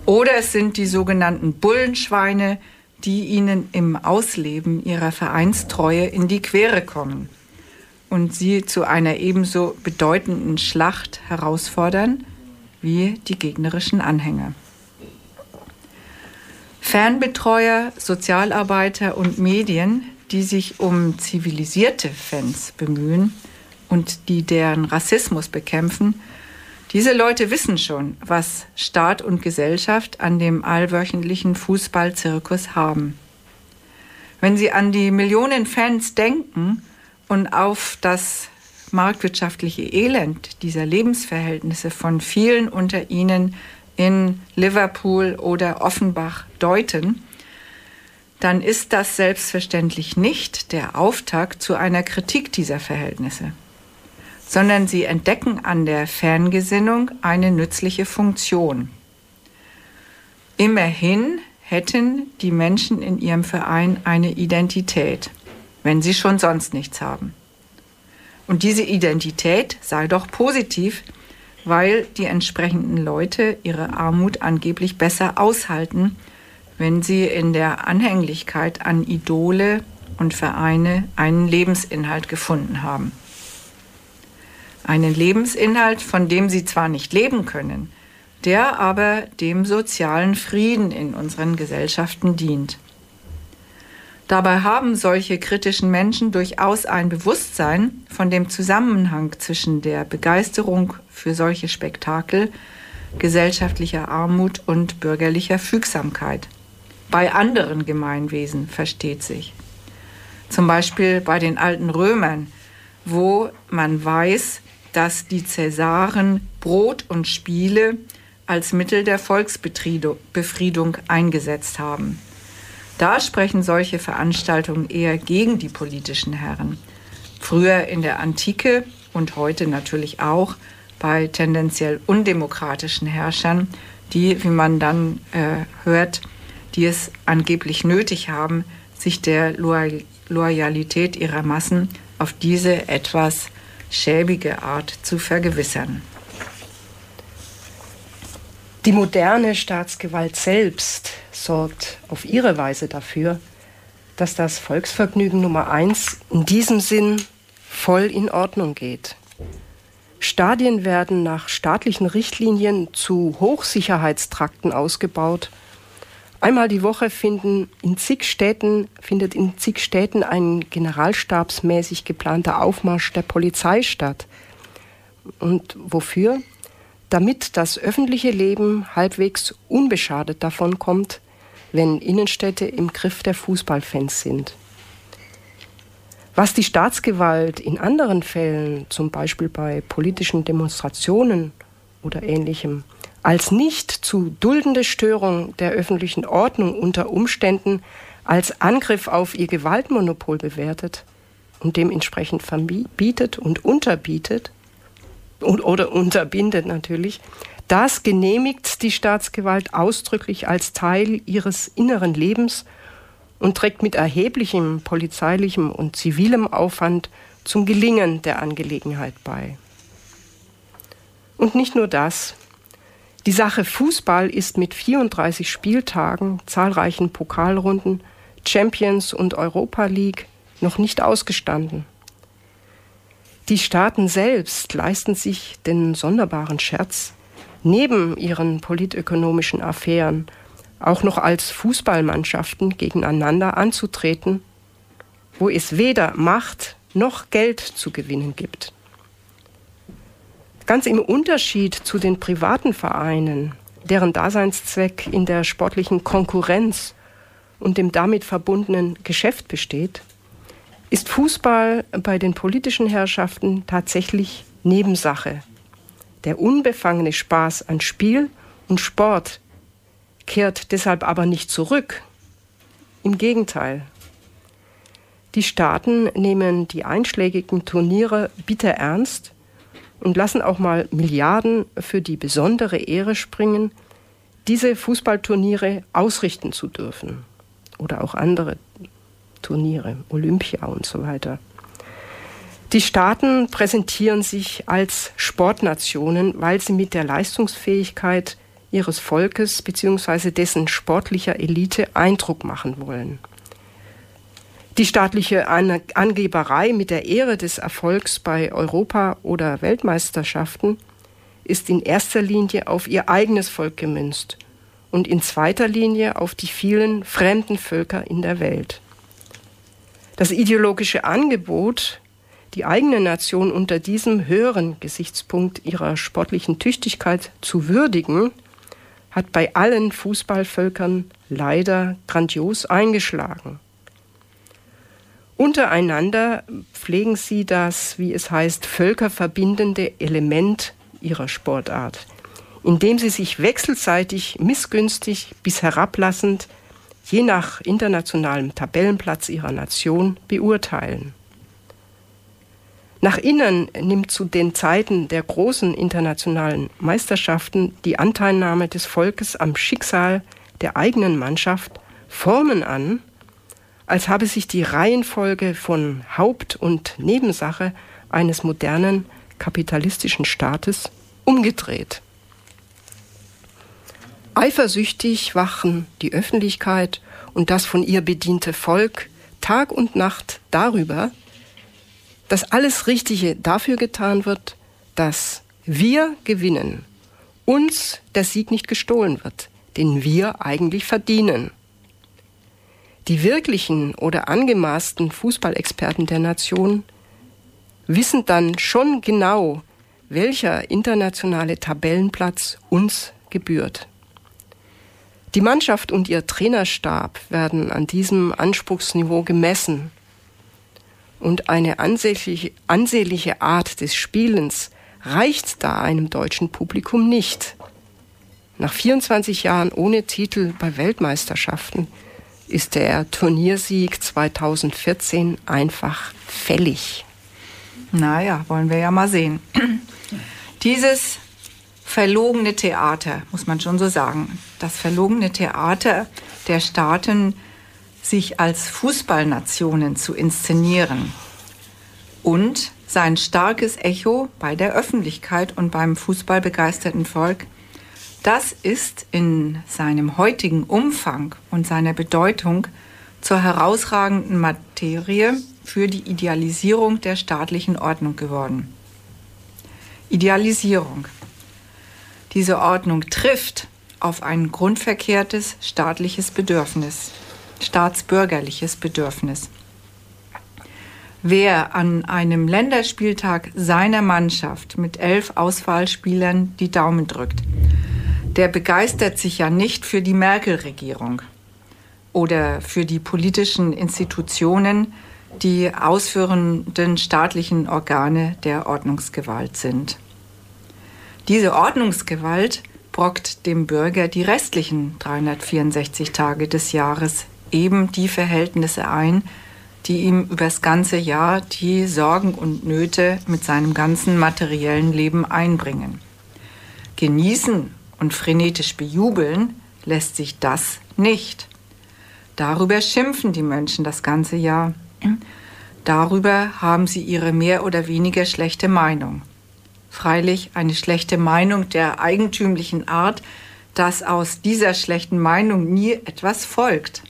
oder es sind die sogenannten Bullenschweine, die ihnen im Ausleben ihrer Vereinstreue in die Quere kommen und sie zu einer ebenso bedeutenden Schlacht herausfordern wie die gegnerischen Anhänger. Fernbetreuer, Sozialarbeiter und Medien, die sich um zivilisierte Fans bemühen und die deren Rassismus bekämpfen, diese Leute wissen schon, was Staat und Gesellschaft an dem allwöchentlichen Fußballzirkus haben. Wenn sie an die Millionen Fans denken und auf das marktwirtschaftliche Elend dieser Lebensverhältnisse von vielen unter ihnen in Liverpool oder Offenbach deuten, dann ist das selbstverständlich nicht der Auftakt zu einer Kritik dieser Verhältnisse, sondern sie entdecken an der Ferngesinnung eine nützliche Funktion. Immerhin hätten die Menschen in ihrem Verein eine Identität, wenn sie schon sonst nichts haben. Und diese Identität sei doch positiv, weil die entsprechenden Leute ihre Armut angeblich besser aushalten, wenn sie in der Anhänglichkeit an Idole und Vereine einen Lebensinhalt gefunden haben. Einen Lebensinhalt, von dem sie zwar nicht leben können, der aber dem sozialen Frieden in unseren Gesellschaften dient. Dabei haben solche kritischen Menschen durchaus ein Bewusstsein von dem Zusammenhang zwischen der Begeisterung für solche Spektakel, gesellschaftlicher Armut und bürgerlicher Fügsamkeit. Bei anderen Gemeinwesen versteht sich. Zum Beispiel bei den alten Römern, wo man weiß, dass die Cäsaren Brot und Spiele als Mittel der Volksbefriedung eingesetzt haben. Da sprechen solche Veranstaltungen eher gegen die politischen Herren. Früher in der Antike und heute natürlich auch bei tendenziell undemokratischen Herrschern, die, wie man dann äh, hört, die es angeblich nötig haben, sich der Loyal Loyalität ihrer Massen auf diese etwas schäbige Art zu vergewissern. Die moderne Staatsgewalt selbst sorgt auf ihre Weise dafür, dass das Volksvergnügen Nummer eins in diesem Sinn voll in Ordnung geht. Stadien werden nach staatlichen Richtlinien zu Hochsicherheitstrakten ausgebaut. Einmal die Woche finden in zig Städten, findet in zig Städten ein generalstabsmäßig geplanter Aufmarsch der Polizei statt. Und wofür? Damit das öffentliche Leben halbwegs unbeschadet davon kommt, wenn Innenstädte im Griff der Fußballfans sind. Was die Staatsgewalt in anderen Fällen, zum Beispiel bei politischen Demonstrationen oder ähnlichem, als nicht zu duldende Störung der öffentlichen Ordnung unter Umständen als Angriff auf ihr Gewaltmonopol bewertet und dementsprechend verbietet und unterbietet, oder unterbindet natürlich, das genehmigt die Staatsgewalt ausdrücklich als Teil ihres inneren Lebens und trägt mit erheblichem polizeilichem und zivilem Aufwand zum Gelingen der Angelegenheit bei. Und nicht nur das. Die Sache Fußball ist mit 34 Spieltagen, zahlreichen Pokalrunden, Champions und Europa League noch nicht ausgestanden. Die Staaten selbst leisten sich den sonderbaren Scherz, neben ihren politökonomischen Affären auch noch als Fußballmannschaften gegeneinander anzutreten, wo es weder Macht noch Geld zu gewinnen gibt. Ganz im Unterschied zu den privaten Vereinen, deren Daseinszweck in der sportlichen Konkurrenz und dem damit verbundenen Geschäft besteht, ist Fußball bei den politischen Herrschaften tatsächlich Nebensache. Der unbefangene Spaß an Spiel und Sport kehrt deshalb aber nicht zurück. Im Gegenteil. Die Staaten nehmen die einschlägigen Turniere bitter ernst und lassen auch mal Milliarden für die besondere Ehre springen, diese Fußballturniere ausrichten zu dürfen. Oder auch andere Turniere, Olympia und so weiter. Die Staaten präsentieren sich als Sportnationen, weil sie mit der Leistungsfähigkeit ihres Volkes bzw. dessen sportlicher Elite Eindruck machen wollen. Die staatliche Angeberei mit der Ehre des Erfolgs bei Europa- oder Weltmeisterschaften ist in erster Linie auf ihr eigenes Volk gemünzt und in zweiter Linie auf die vielen fremden Völker in der Welt. Das ideologische Angebot, die eigene Nation unter diesem höheren Gesichtspunkt ihrer sportlichen Tüchtigkeit zu würdigen, hat bei allen Fußballvölkern leider grandios eingeschlagen. Untereinander pflegen sie das, wie es heißt, völkerverbindende Element ihrer Sportart, indem sie sich wechselseitig missgünstig bis herablassend je nach internationalem Tabellenplatz ihrer Nation beurteilen. Nach innen nimmt zu den Zeiten der großen internationalen Meisterschaften die Anteilnahme des Volkes am Schicksal der eigenen Mannschaft Formen an, als habe sich die Reihenfolge von Haupt- und Nebensache eines modernen kapitalistischen Staates umgedreht. Eifersüchtig wachen die Öffentlichkeit und das von ihr bediente Volk Tag und Nacht darüber, dass alles Richtige dafür getan wird, dass wir gewinnen, uns der Sieg nicht gestohlen wird, den wir eigentlich verdienen. Die wirklichen oder angemaßten Fußballexperten der Nation wissen dann schon genau, welcher internationale Tabellenplatz uns gebührt. Die Mannschaft und ihr Trainerstab werden an diesem Anspruchsniveau gemessen. Und eine ansehnliche, ansehnliche Art des Spielens reicht da einem deutschen Publikum nicht. Nach 24 Jahren ohne Titel bei Weltmeisterschaften ist der Turniersieg 2014 einfach fällig. Naja, wollen wir ja mal sehen. Dieses verlogene Theater, muss man schon so sagen. Das verlogene Theater der Staaten, sich als Fußballnationen zu inszenieren und sein starkes Echo bei der Öffentlichkeit und beim fußballbegeisterten Volk, das ist in seinem heutigen Umfang und seiner Bedeutung zur herausragenden Materie für die Idealisierung der staatlichen Ordnung geworden. Idealisierung. Diese Ordnung trifft auf ein grundverkehrtes staatliches Bedürfnis, staatsbürgerliches Bedürfnis. Wer an einem Länderspieltag seiner Mannschaft mit elf Auswahlspielern die Daumen drückt, der begeistert sich ja nicht für die Merkel-Regierung oder für die politischen Institutionen, die ausführenden staatlichen Organe der Ordnungsgewalt sind. Diese Ordnungsgewalt brockt dem Bürger die restlichen 364 Tage des Jahres eben die Verhältnisse ein, die ihm übers ganze Jahr die Sorgen und Nöte mit seinem ganzen materiellen Leben einbringen. Genießen und frenetisch bejubeln lässt sich das nicht. Darüber schimpfen die Menschen das ganze Jahr. Darüber haben sie ihre mehr oder weniger schlechte Meinung. Freilich eine schlechte Meinung der eigentümlichen Art, dass aus dieser schlechten Meinung nie etwas folgt.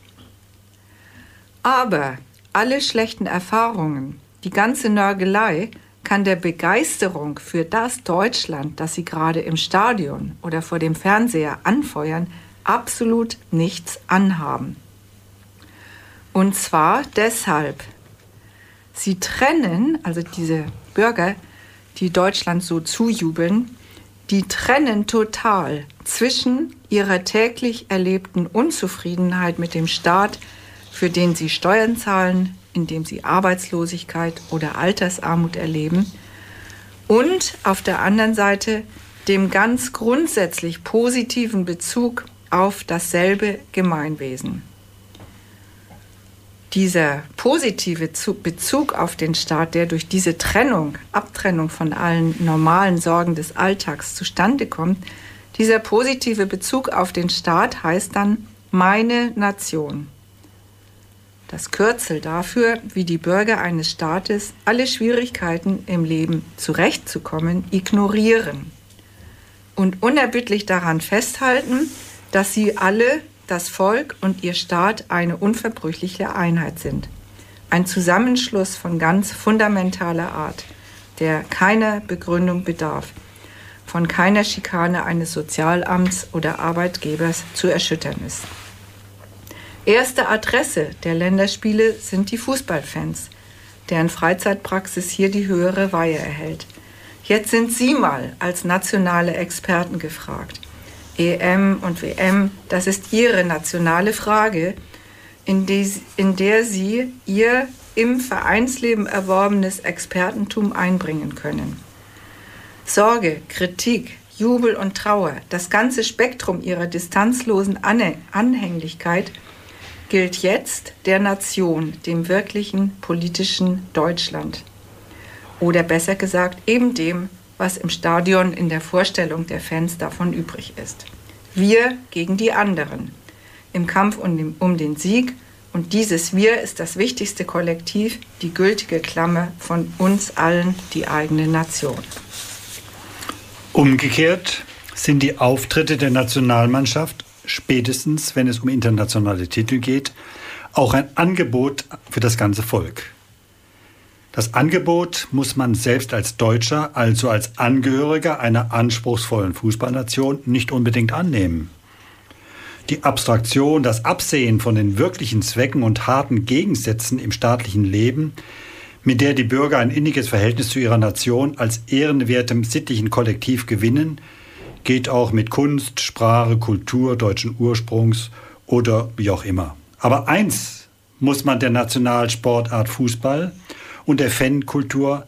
Aber alle schlechten Erfahrungen, die ganze Nörgelei, kann der Begeisterung für das Deutschland, das Sie gerade im Stadion oder vor dem Fernseher anfeuern, absolut nichts anhaben. Und zwar deshalb, sie trennen, also diese Bürger, die Deutschland so zujubeln, die trennen total zwischen ihrer täglich erlebten Unzufriedenheit mit dem Staat, für den sie Steuern zahlen, indem sie Arbeitslosigkeit oder Altersarmut erleben, und auf der anderen Seite dem ganz grundsätzlich positiven Bezug auf dasselbe Gemeinwesen. Dieser positive Bezug auf den Staat, der durch diese Trennung, Abtrennung von allen normalen Sorgen des Alltags zustande kommt, dieser positive Bezug auf den Staat heißt dann meine Nation. Das Kürzel dafür, wie die Bürger eines Staates alle Schwierigkeiten im Leben zurechtzukommen, ignorieren und unerbittlich daran festhalten, dass sie alle, das Volk und ihr Staat, eine unverbrüchliche Einheit sind. Ein Zusammenschluss von ganz fundamentaler Art, der keiner Begründung bedarf, von keiner Schikane eines Sozialamts oder Arbeitgebers zu erschüttern ist. Erste Adresse der Länderspiele sind die Fußballfans, deren Freizeitpraxis hier die höhere Weihe erhält. Jetzt sind Sie mal als nationale Experten gefragt. EM und WM, das ist Ihre nationale Frage, in, die, in der Sie Ihr im Vereinsleben erworbenes Expertentum einbringen können. Sorge, Kritik, Jubel und Trauer, das ganze Spektrum Ihrer distanzlosen Anhänglichkeit – gilt jetzt der Nation, dem wirklichen politischen Deutschland. Oder besser gesagt, eben dem, was im Stadion in der Vorstellung der Fans davon übrig ist. Wir gegen die anderen. Im Kampf um den Sieg und dieses Wir ist das wichtigste Kollektiv, die gültige Klammer von uns allen, die eigene Nation. Umgekehrt sind die Auftritte der Nationalmannschaft spätestens wenn es um internationale Titel geht, auch ein Angebot für das ganze Volk. Das Angebot muss man selbst als Deutscher, also als Angehöriger einer anspruchsvollen Fußballnation, nicht unbedingt annehmen. Die Abstraktion, das Absehen von den wirklichen Zwecken und harten Gegensätzen im staatlichen Leben, mit der die Bürger ein inniges Verhältnis zu ihrer Nation als ehrenwertem sittlichen Kollektiv gewinnen, geht auch mit Kunst, Sprache, Kultur deutschen Ursprungs oder wie auch immer. Aber eins muss man der Nationalsportart Fußball und der Fankultur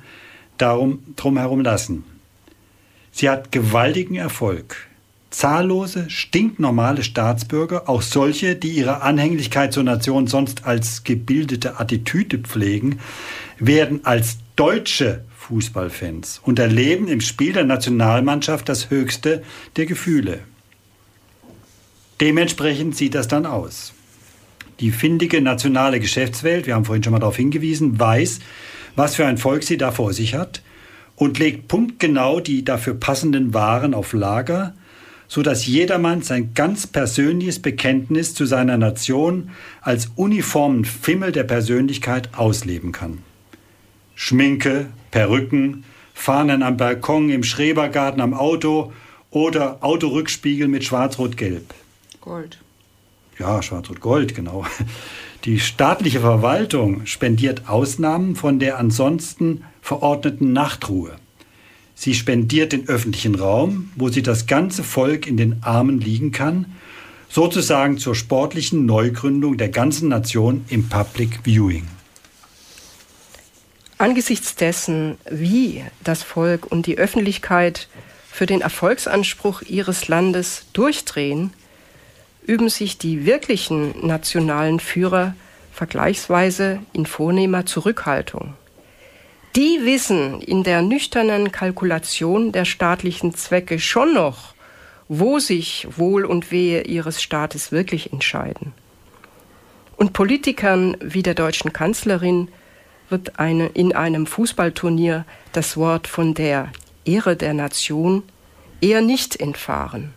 darum drumherum lassen. Sie hat gewaltigen Erfolg. Zahllose, stinknormale Staatsbürger, auch solche, die ihre Anhänglichkeit zur Nation sonst als gebildete Attitüde pflegen, werden als Deutsche Fußballfans und erleben im Spiel der Nationalmannschaft das höchste der Gefühle. Dementsprechend sieht das dann aus. Die findige nationale Geschäftswelt, wir haben vorhin schon mal darauf hingewiesen, weiß, was für ein Volk sie da vor sich hat und legt punktgenau die dafür passenden Waren auf Lager, so dass jedermann sein ganz persönliches Bekenntnis zu seiner Nation als uniformen Fimmel der Persönlichkeit ausleben kann. Schminke, Perücken, Fahnen am Balkon, im Schrebergarten, am Auto oder Autorückspiegel mit Schwarz-Rot-Gelb. Gold. Ja, Schwarz-Rot-Gold, genau. Die staatliche Verwaltung spendiert Ausnahmen von der ansonsten verordneten Nachtruhe. Sie spendiert den öffentlichen Raum, wo sie das ganze Volk in den Armen liegen kann, sozusagen zur sportlichen Neugründung der ganzen Nation im Public Viewing. Angesichts dessen, wie das Volk und die Öffentlichkeit für den Erfolgsanspruch ihres Landes durchdrehen, üben sich die wirklichen nationalen Führer vergleichsweise in vornehmer Zurückhaltung. Die wissen in der nüchternen Kalkulation der staatlichen Zwecke schon noch, wo sich Wohl und Wehe ihres Staates wirklich entscheiden. Und Politikern wie der deutschen Kanzlerin wird eine, in einem Fußballturnier das Wort von der Ehre der Nation eher nicht entfahren.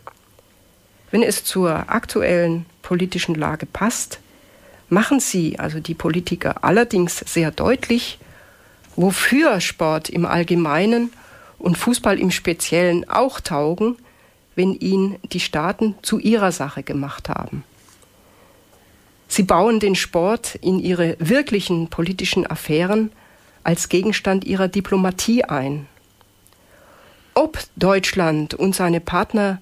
Wenn es zur aktuellen politischen Lage passt, machen sie, also die Politiker, allerdings sehr deutlich, wofür Sport im Allgemeinen und Fußball im Speziellen auch taugen, wenn ihn die Staaten zu ihrer Sache gemacht haben. Sie bauen den Sport in ihre wirklichen politischen Affären als Gegenstand ihrer Diplomatie ein. Ob Deutschland und seine Partner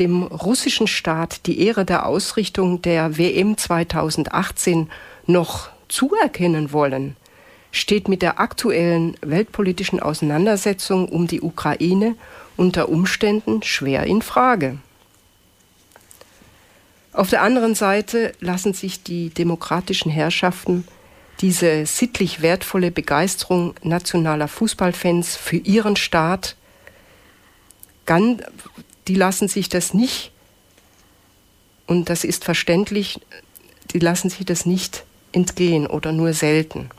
dem russischen Staat die Ehre der Ausrichtung der WM 2018 noch zuerkennen wollen, steht mit der aktuellen weltpolitischen Auseinandersetzung um die Ukraine unter Umständen schwer in Frage. Auf der anderen Seite lassen sich die demokratischen Herrschaften diese sittlich wertvolle Begeisterung nationaler Fußballfans für ihren Staat, die lassen sich das nicht, und das ist verständlich, die lassen sich das nicht entgehen oder nur selten.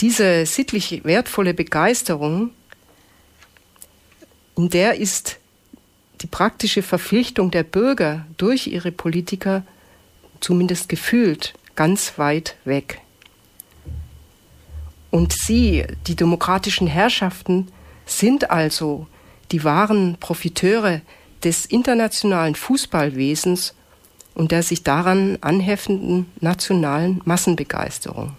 Diese sittlich wertvolle Begeisterung, in der ist die praktische Verpflichtung der Bürger durch ihre Politiker zumindest gefühlt ganz weit weg. Und sie, die demokratischen Herrschaften, sind also die wahren Profiteure des internationalen Fußballwesens und der sich daran anheftenden nationalen Massenbegeisterung.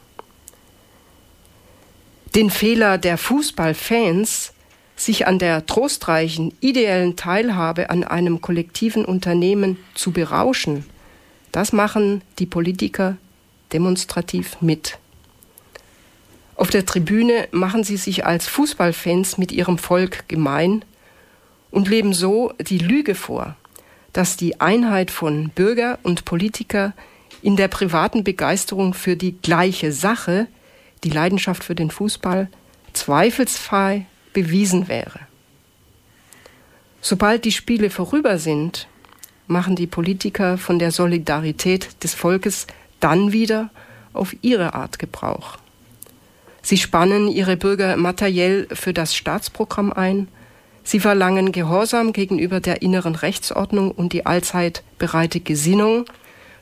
Den Fehler der Fußballfans sich an der trostreichen, ideellen Teilhabe an einem kollektiven Unternehmen zu berauschen, das machen die Politiker demonstrativ mit. Auf der Tribüne machen sie sich als Fußballfans mit ihrem Volk gemein und leben so die Lüge vor, dass die Einheit von Bürger und Politiker in der privaten Begeisterung für die gleiche Sache, die Leidenschaft für den Fußball, zweifelsfrei bewiesen wäre. Sobald die Spiele vorüber sind, machen die Politiker von der Solidarität des Volkes dann wieder auf ihre Art Gebrauch. Sie spannen ihre Bürger materiell für das Staatsprogramm ein, sie verlangen Gehorsam gegenüber der inneren Rechtsordnung und die allzeit bereite Gesinnung,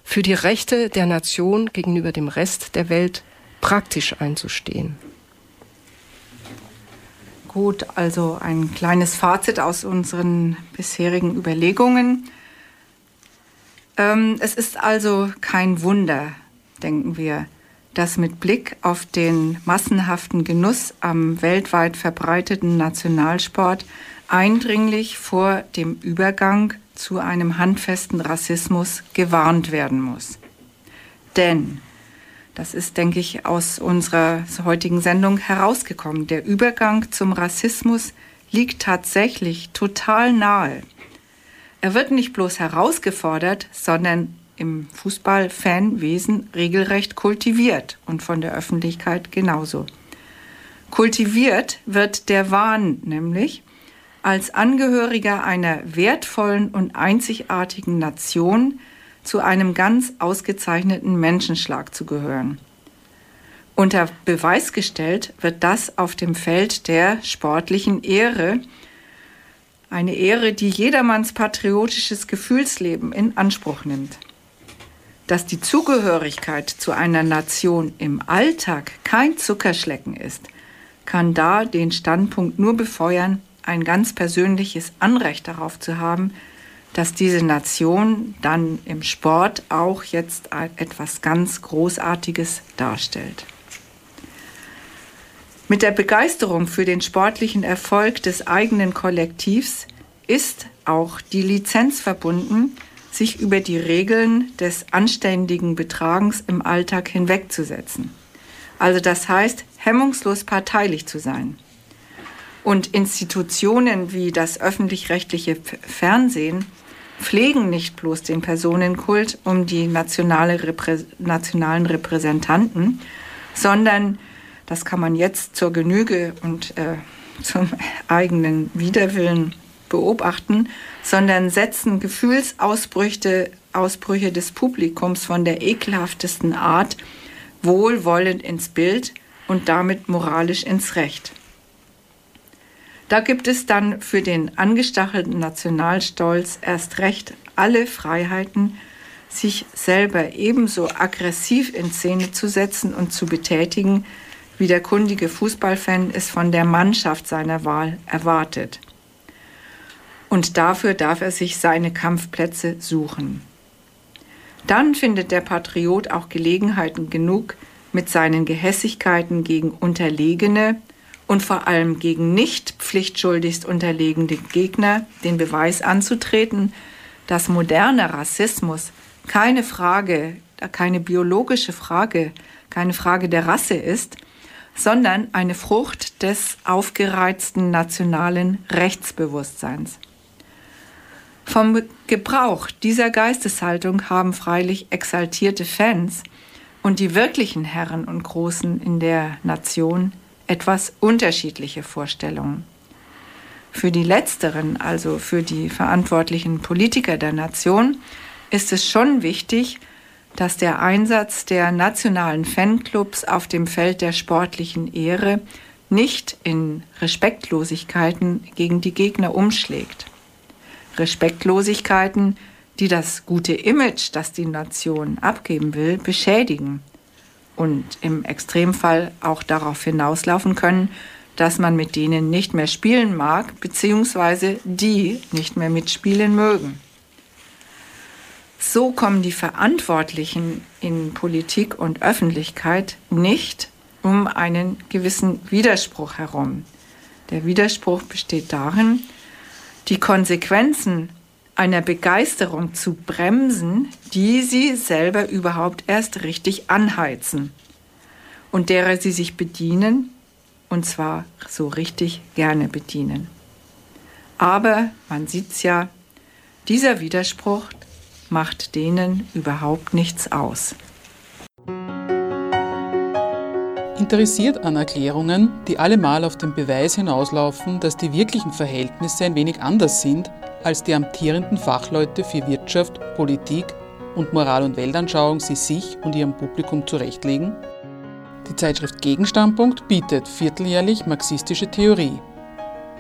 für die Rechte der Nation gegenüber dem Rest der Welt praktisch einzustehen. Gut, also ein kleines Fazit aus unseren bisherigen Überlegungen. Ähm, es ist also kein Wunder, denken wir, dass mit Blick auf den massenhaften Genuss am weltweit verbreiteten Nationalsport eindringlich vor dem Übergang zu einem handfesten Rassismus gewarnt werden muss. Denn das ist, denke ich, aus unserer heutigen Sendung herausgekommen. Der Übergang zum Rassismus liegt tatsächlich total nahe. Er wird nicht bloß herausgefordert, sondern im Fußballfanwesen regelrecht kultiviert und von der Öffentlichkeit genauso. Kultiviert wird der Wahn nämlich, als Angehöriger einer wertvollen und einzigartigen Nation zu einem ganz ausgezeichneten Menschenschlag zu gehören. Unter Beweis gestellt wird das auf dem Feld der sportlichen Ehre, eine Ehre, die jedermanns patriotisches Gefühlsleben in Anspruch nimmt. Dass die Zugehörigkeit zu einer Nation im Alltag kein Zuckerschlecken ist, kann da den Standpunkt nur befeuern, ein ganz persönliches Anrecht darauf zu haben, dass diese Nation dann im Sport auch jetzt etwas ganz Großartiges darstellt. Mit der Begeisterung für den sportlichen Erfolg des eigenen Kollektivs ist auch die Lizenz verbunden, sich über die Regeln des anständigen Betragens im Alltag hinwegzusetzen. Also das heißt, hemmungslos parteilich zu sein. Und Institutionen wie das öffentlich-rechtliche Fernsehen pflegen nicht bloß den Personenkult um die nationale Reprä nationalen Repräsentanten, sondern, das kann man jetzt zur Genüge und äh, zum eigenen Widerwillen beobachten, sondern setzen Gefühlsausbrüche Ausbrüche des Publikums von der ekelhaftesten Art wohlwollend ins Bild und damit moralisch ins Recht. Da gibt es dann für den angestachelten Nationalstolz erst recht alle Freiheiten, sich selber ebenso aggressiv in Szene zu setzen und zu betätigen, wie der kundige Fußballfan es von der Mannschaft seiner Wahl erwartet. Und dafür darf er sich seine Kampfplätze suchen. Dann findet der Patriot auch Gelegenheiten genug, mit seinen Gehässigkeiten gegen Unterlegene und vor allem gegen nicht pflichtschuldigst unterlegene Gegner den Beweis anzutreten, dass moderner Rassismus keine Frage, keine biologische Frage, keine Frage der Rasse ist, sondern eine Frucht des aufgereizten nationalen Rechtsbewusstseins. Vom Gebrauch dieser Geisteshaltung haben freilich exaltierte Fans und die wirklichen Herren und Großen in der Nation etwas unterschiedliche Vorstellungen. Für die letzteren, also für die verantwortlichen Politiker der Nation, ist es schon wichtig, dass der Einsatz der nationalen Fanclubs auf dem Feld der sportlichen Ehre nicht in Respektlosigkeiten gegen die Gegner umschlägt. Respektlosigkeiten, die das gute Image, das die Nation abgeben will, beschädigen und im Extremfall auch darauf hinauslaufen können, dass man mit denen nicht mehr spielen mag, beziehungsweise die nicht mehr mitspielen mögen. So kommen die Verantwortlichen in Politik und Öffentlichkeit nicht um einen gewissen Widerspruch herum. Der Widerspruch besteht darin, die Konsequenzen einer Begeisterung zu bremsen, die sie selber überhaupt erst richtig anheizen und derer sie sich bedienen, und zwar so richtig gerne bedienen. Aber man sieht's ja, dieser Widerspruch macht denen überhaupt nichts aus. Interessiert an Erklärungen, die allemal auf den Beweis hinauslaufen, dass die wirklichen Verhältnisse ein wenig anders sind, als die amtierenden Fachleute für Wirtschaft, Politik und Moral- und Weltanschauung sie sich und ihrem Publikum zurechtlegen? Die Zeitschrift Gegenstandpunkt bietet vierteljährlich marxistische Theorie.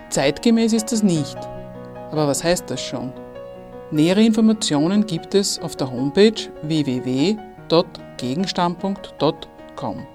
Zeitgemäß ist das nicht. Aber was heißt das schon? Nähere Informationen gibt es auf der Homepage www.gegenstandpunkt.com.